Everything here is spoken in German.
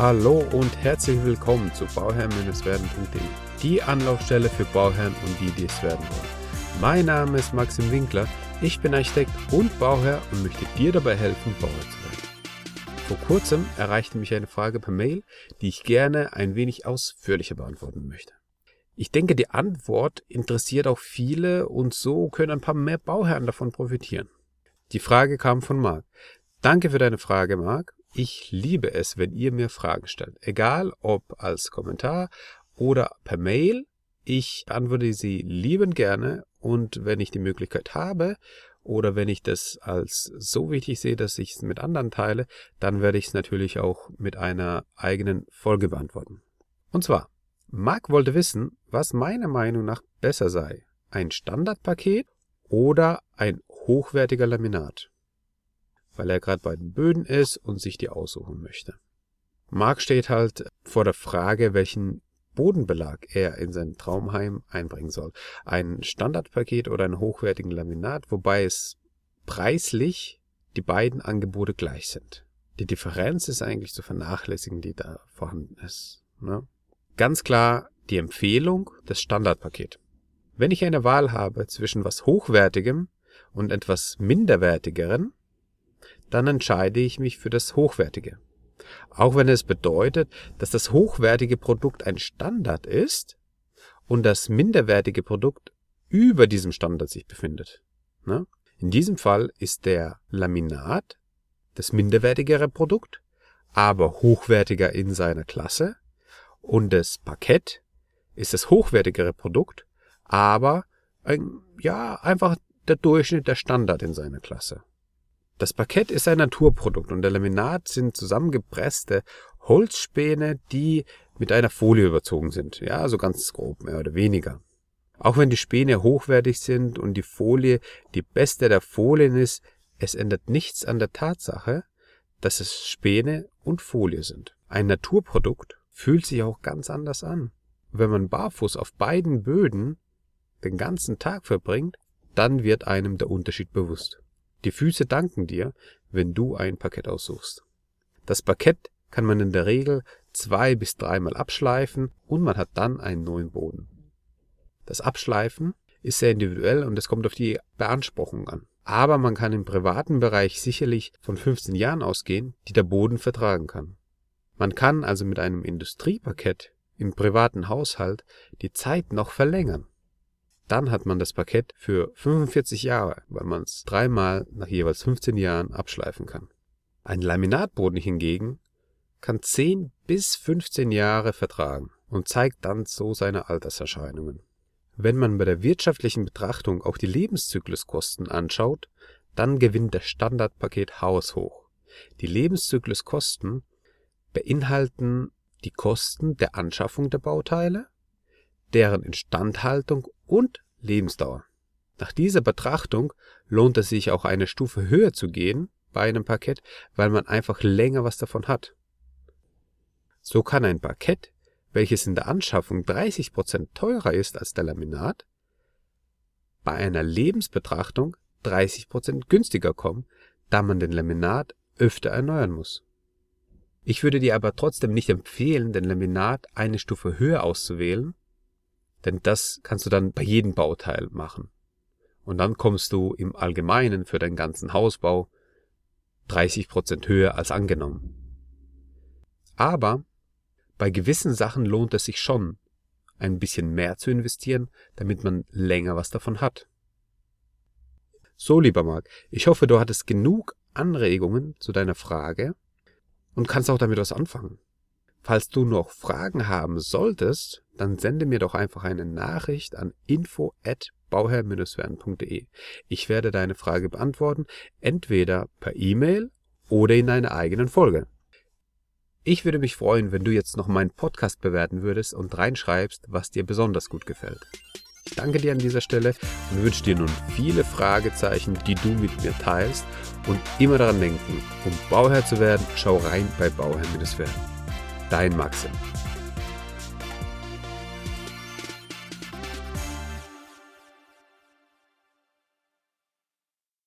Hallo und herzlich willkommen zu bauherrn-werden.de, die Anlaufstelle für Bauherren und die, die es werden wollen. Mein Name ist Maxim Winkler, ich bin Architekt und Bauherr und möchte dir dabei helfen, Bauherr zu werden. Vor kurzem erreichte mich eine Frage per Mail, die ich gerne ein wenig ausführlicher beantworten möchte. Ich denke, die Antwort interessiert auch viele und so können ein paar mehr Bauherren davon profitieren. Die Frage kam von Marc. Danke für deine Frage, Marc. Ich liebe es, wenn ihr mir Fragen stellt. Egal ob als Kommentar oder per Mail. Ich antworte sie liebend gerne und wenn ich die Möglichkeit habe oder wenn ich das als so wichtig sehe, dass ich es mit anderen teile, dann werde ich es natürlich auch mit einer eigenen Folge beantworten. Und zwar, Marc wollte wissen, was meiner Meinung nach besser sei. Ein Standardpaket oder ein hochwertiger Laminat. Weil er gerade bei den Böden ist und sich die aussuchen möchte. Marc steht halt vor der Frage, welchen Bodenbelag er in sein Traumheim einbringen soll. Ein Standardpaket oder ein hochwertigen Laminat, wobei es preislich die beiden Angebote gleich sind. Die Differenz ist eigentlich zu vernachlässigen, die da vorhanden ist. Ne? Ganz klar die Empfehlung, das Standardpaket. Wenn ich eine Wahl habe zwischen was Hochwertigem und etwas Minderwertigeren, dann entscheide ich mich für das Hochwertige. Auch wenn es bedeutet, dass das hochwertige Produkt ein Standard ist und das minderwertige Produkt über diesem Standard sich befindet. Ne? In diesem Fall ist der Laminat das minderwertigere Produkt, aber hochwertiger in seiner Klasse und das Parkett ist das hochwertigere Produkt, aber ein, ja, einfach der Durchschnitt, der Standard in seiner Klasse. Das Parkett ist ein Naturprodukt und der Laminat sind zusammengepresste Holzspäne, die mit einer Folie überzogen sind. Ja, so ganz grob, mehr oder weniger. Auch wenn die Späne hochwertig sind und die Folie die beste der Folien ist, es ändert nichts an der Tatsache, dass es Späne und Folie sind. Ein Naturprodukt fühlt sich auch ganz anders an. Wenn man barfuß auf beiden Böden den ganzen Tag verbringt, dann wird einem der Unterschied bewusst. Die Füße danken dir, wenn du ein Parkett aussuchst. Das Parkett kann man in der Regel zwei bis dreimal abschleifen und man hat dann einen neuen Boden. Das Abschleifen ist sehr individuell und es kommt auf die Beanspruchung an. Aber man kann im privaten Bereich sicherlich von 15 Jahren ausgehen, die der Boden vertragen kann. Man kann also mit einem Industrieparkett im privaten Haushalt die Zeit noch verlängern. Dann hat man das Parkett für 45 Jahre, weil man es dreimal nach jeweils 15 Jahren abschleifen kann. Ein Laminatboden hingegen kann 10 bis 15 Jahre vertragen und zeigt dann so seine Alterserscheinungen. Wenn man bei der wirtschaftlichen Betrachtung auch die Lebenszykluskosten anschaut, dann gewinnt das Standardpaket haushoch. Die Lebenszykluskosten beinhalten die Kosten der Anschaffung der Bauteile, deren Instandhaltung und Lebensdauer. Nach dieser Betrachtung lohnt es sich auch eine Stufe höher zu gehen bei einem Parkett, weil man einfach länger was davon hat. So kann ein Parkett, welches in der Anschaffung 30% teurer ist als der Laminat, bei einer Lebensbetrachtung 30% günstiger kommen, da man den Laminat öfter erneuern muss. Ich würde dir aber trotzdem nicht empfehlen, den Laminat eine Stufe höher auszuwählen, denn das kannst du dann bei jedem Bauteil machen. Und dann kommst du im Allgemeinen für deinen ganzen Hausbau 30% höher als angenommen. Aber bei gewissen Sachen lohnt es sich schon, ein bisschen mehr zu investieren, damit man länger was davon hat. So, lieber Marc, ich hoffe, du hattest genug Anregungen zu deiner Frage und kannst auch damit was anfangen. Falls du noch Fragen haben solltest, dann sende mir doch einfach eine Nachricht an info at bauherr-werden.de. Ich werde deine Frage beantworten, entweder per E-Mail oder in einer eigenen Folge. Ich würde mich freuen, wenn du jetzt noch meinen Podcast bewerten würdest und reinschreibst, was dir besonders gut gefällt. Ich danke dir an dieser Stelle und wünsche dir nun viele Fragezeichen, die du mit mir teilst und immer daran denken, um Bauherr zu werden, schau rein bei Bauherr-werden. Dein Maxim.